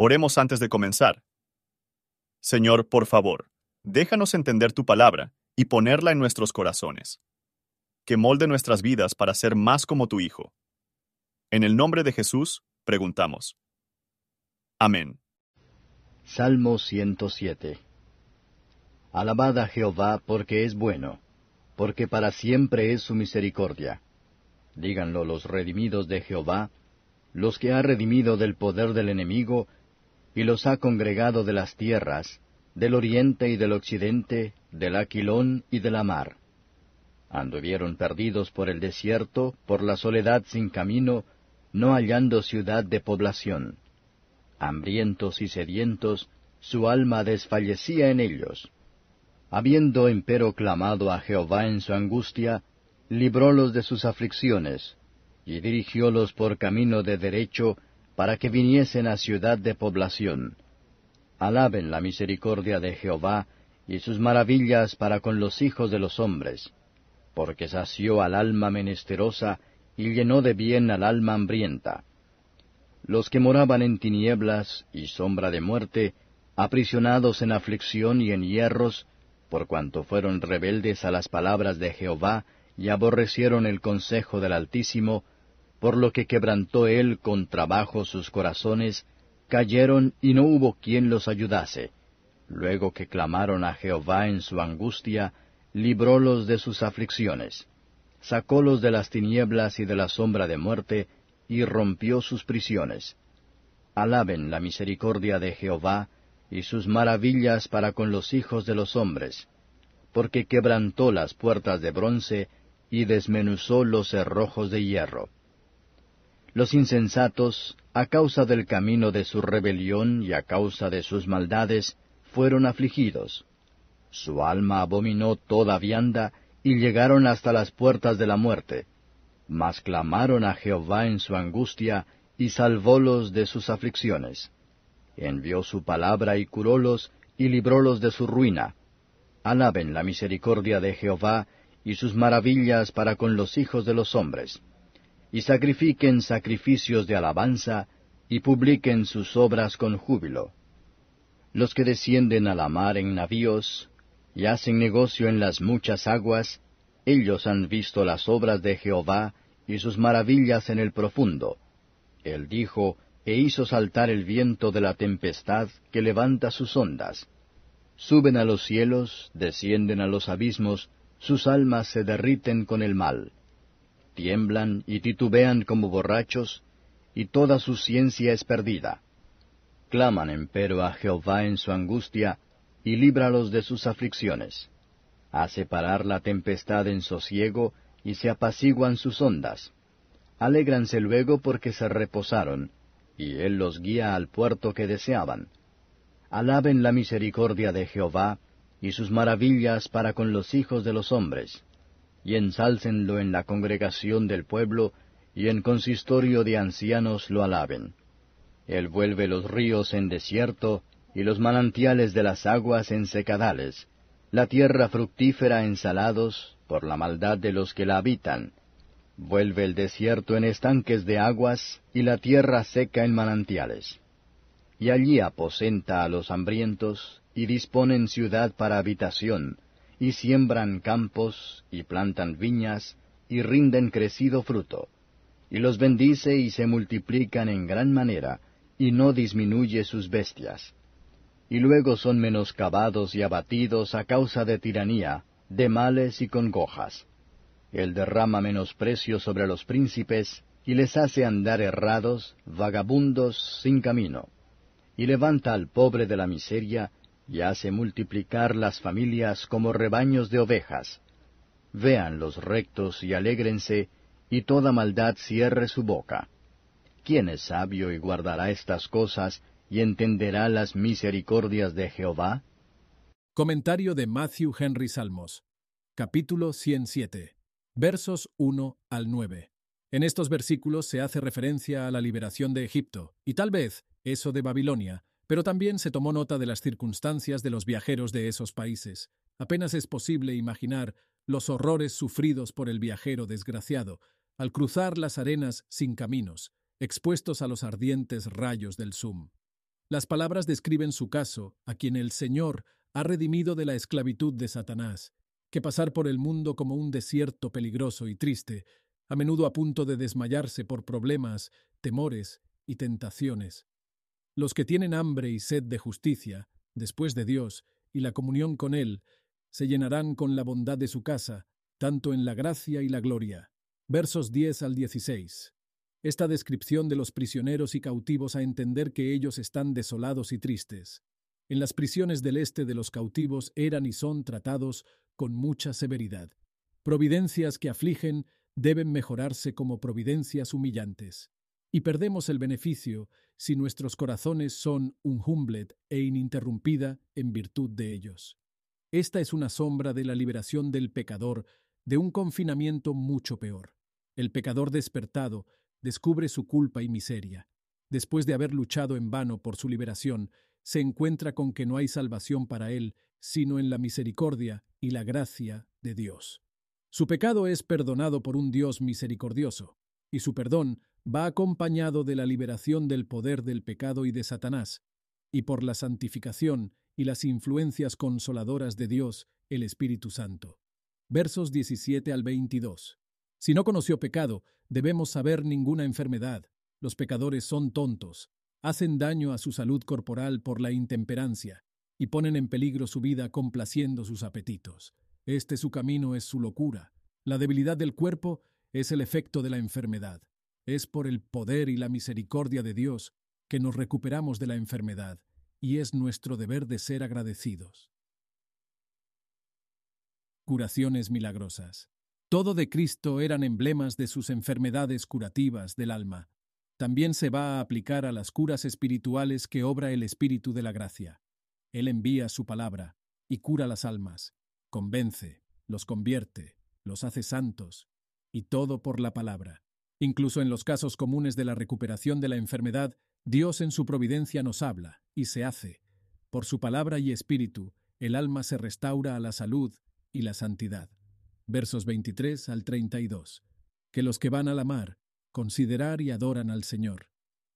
Oremos antes de comenzar. Señor, por favor, déjanos entender tu palabra y ponerla en nuestros corazones. Que molde nuestras vidas para ser más como tu Hijo. En el nombre de Jesús, preguntamos. Amén. Salmo 107 Alabad a Jehová porque es bueno, porque para siempre es su misericordia. Díganlo los redimidos de Jehová, los que ha redimido del poder del enemigo, y los ha congregado de las tierras, del oriente y del occidente, del aquilón y de la mar. Anduvieron perdidos por el desierto, por la soledad sin camino, no hallando ciudad de población. Hambrientos y sedientos, su alma desfallecía en ellos. Habiendo empero clamado a Jehová en su angustia, librólos de sus aflicciones, y dirigiólos por camino de derecho, para que viniesen a ciudad de población. Alaben la misericordia de Jehová, y sus maravillas para con los hijos de los hombres, porque sació al alma menesterosa, y llenó de bien al alma hambrienta. Los que moraban en tinieblas y sombra de muerte, aprisionados en aflicción y en hierros, por cuanto fueron rebeldes a las palabras de Jehová, y aborrecieron el consejo del Altísimo, por lo que quebrantó él con trabajo sus corazones, cayeron y no hubo quien los ayudase. Luego que clamaron a Jehová en su angustia, librólos de sus aflicciones. Sacólos de las tinieblas y de la sombra de muerte, y rompió sus prisiones. Alaben la misericordia de Jehová, y sus maravillas para con los hijos de los hombres, porque quebrantó las puertas de bronce, y desmenuzó los cerrojos de hierro. Los insensatos, a causa del camino de su rebelión y a causa de sus maldades, fueron afligidos. Su alma abominó toda vianda, y llegaron hasta las puertas de la muerte. Mas clamaron a Jehová en su angustia, y salvólos de sus aflicciones. Envió su palabra y curólos, y librólos de su ruina. Alaben la misericordia de Jehová, y sus maravillas para con los hijos de los hombres y sacrifiquen sacrificios de alabanza, y publiquen sus obras con júbilo. Los que descienden a la mar en navíos, y hacen negocio en las muchas aguas, ellos han visto las obras de Jehová y sus maravillas en el profundo. Él dijo, e hizo saltar el viento de la tempestad que levanta sus ondas. Suben a los cielos, descienden a los abismos, sus almas se derriten con el mal tiemblan y titubean como borrachos, y toda su ciencia es perdida. Claman empero a Jehová en su angustia, y líbralos de sus aflicciones. Hace parar la tempestad en sosiego, y se apaciguan sus ondas. Alégranse luego porque se reposaron, y él los guía al puerto que deseaban. Alaben la misericordia de Jehová, y sus maravillas para con los hijos de los hombres y ensálcenlo en la congregación del pueblo, y en consistorio de ancianos lo alaben. Él vuelve los ríos en desierto, y los manantiales de las aguas en secadales, la tierra fructífera en salados, por la maldad de los que la habitan. Vuelve el desierto en estanques de aguas, y la tierra seca en manantiales. Y allí aposenta a los hambrientos, y disponen ciudad para habitación, y siembran campos, y plantan viñas, y rinden crecido fruto, y los bendice y se multiplican en gran manera, y no disminuye sus bestias. Y luego son menoscabados y abatidos a causa de tiranía, de males y congojas. Él derrama menosprecio sobre los príncipes, y les hace andar errados, vagabundos, sin camino. Y levanta al pobre de la miseria, y hace multiplicar las familias como rebaños de ovejas. Vean los rectos y alégrense, y toda maldad cierre su boca. ¿Quién es sabio y guardará estas cosas, y entenderá las misericordias de Jehová? Comentario de Matthew Henry Salmos, capítulo 107, versos 1 al 9. En estos versículos se hace referencia a la liberación de Egipto, y tal vez eso de Babilonia, pero también se tomó nota de las circunstancias de los viajeros de esos países. Apenas es posible imaginar los horrores sufridos por el viajero desgraciado al cruzar las arenas sin caminos, expuestos a los ardientes rayos del Sum. Las palabras describen su caso, a quien el Señor ha redimido de la esclavitud de Satanás, que pasar por el mundo como un desierto peligroso y triste, a menudo a punto de desmayarse por problemas, temores y tentaciones. Los que tienen hambre y sed de justicia, después de Dios y la comunión con Él, se llenarán con la bondad de su casa, tanto en la gracia y la gloria. Versos 10 al 16. Esta descripción de los prisioneros y cautivos a entender que ellos están desolados y tristes. En las prisiones del este de los cautivos eran y son tratados con mucha severidad. Providencias que afligen deben mejorarse como providencias humillantes. Y perdemos el beneficio si nuestros corazones son un humblet e ininterrumpida en virtud de ellos. Esta es una sombra de la liberación del pecador de un confinamiento mucho peor. El pecador despertado descubre su culpa y miseria. Después de haber luchado en vano por su liberación, se encuentra con que no hay salvación para él, sino en la misericordia y la gracia de Dios. Su pecado es perdonado por un Dios misericordioso, y su perdón va acompañado de la liberación del poder del pecado y de Satanás, y por la santificación y las influencias consoladoras de Dios, el Espíritu Santo. Versos 17 al 22. Si no conoció pecado, debemos saber ninguna enfermedad. Los pecadores son tontos, hacen daño a su salud corporal por la intemperancia, y ponen en peligro su vida complaciendo sus apetitos. Este su camino es su locura. La debilidad del cuerpo es el efecto de la enfermedad. Es por el poder y la misericordia de Dios que nos recuperamos de la enfermedad, y es nuestro deber de ser agradecidos. Curaciones milagrosas. Todo de Cristo eran emblemas de sus enfermedades curativas del alma. También se va a aplicar a las curas espirituales que obra el Espíritu de la Gracia. Él envía su palabra y cura las almas, convence, los convierte, los hace santos, y todo por la palabra. Incluso en los casos comunes de la recuperación de la enfermedad, Dios en su providencia nos habla y se hace. Por su palabra y espíritu, el alma se restaura a la salud y la santidad. Versos 23 al 32. Que los que van a la mar, considerar y adoran al Señor.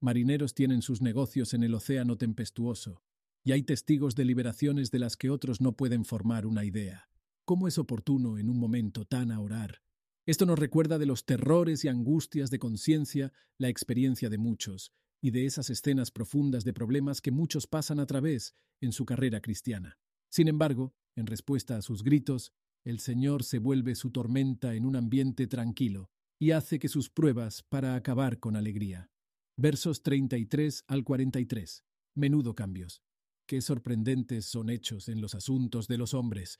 Marineros tienen sus negocios en el océano tempestuoso, y hay testigos de liberaciones de las que otros no pueden formar una idea. ¿Cómo es oportuno en un momento tan a orar? Esto nos recuerda de los terrores y angustias de conciencia, la experiencia de muchos, y de esas escenas profundas de problemas que muchos pasan a través en su carrera cristiana. Sin embargo, en respuesta a sus gritos, el Señor se vuelve su tormenta en un ambiente tranquilo y hace que sus pruebas para acabar con alegría. Versos 33 al 43. Menudo cambios. Qué sorprendentes son hechos en los asuntos de los hombres.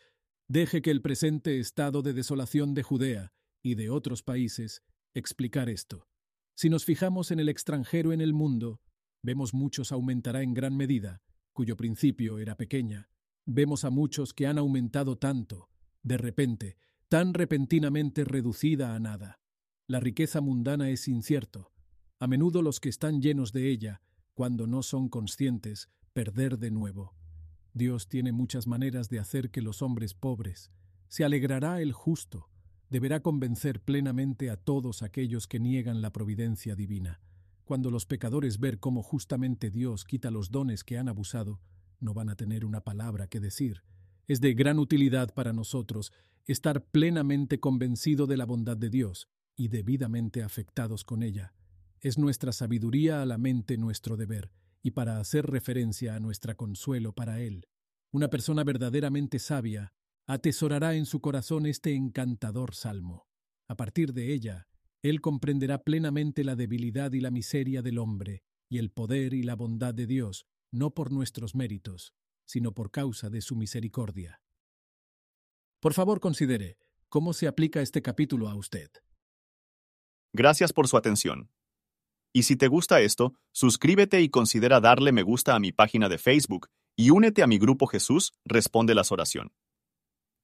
Deje que el presente estado de desolación de Judea y de otros países explicar esto. Si nos fijamos en el extranjero en el mundo, vemos muchos aumentará en gran medida, cuyo principio era pequeña. Vemos a muchos que han aumentado tanto, de repente, tan repentinamente reducida a nada. La riqueza mundana es incierto. A menudo los que están llenos de ella, cuando no son conscientes, perder de nuevo. Dios tiene muchas maneras de hacer que los hombres pobres. Se alegrará el justo, deberá convencer plenamente a todos aquellos que niegan la providencia divina. Cuando los pecadores ver cómo justamente Dios quita los dones que han abusado, no van a tener una palabra que decir. Es de gran utilidad para nosotros estar plenamente convencido de la bondad de Dios, y debidamente afectados con ella. Es nuestra sabiduría a la mente nuestro deber, y para hacer referencia a nuestra consuelo para Él. Una persona verdaderamente sabia atesorará en su corazón este encantador salmo. A partir de ella, Él comprenderá plenamente la debilidad y la miseria del hombre, y el poder y la bondad de Dios, no por nuestros méritos, sino por causa de su misericordia. Por favor, considere cómo se aplica este capítulo a usted. Gracias por su atención. Y si te gusta esto, suscríbete y considera darle me gusta a mi página de Facebook y únete a mi grupo Jesús Responde las Oración.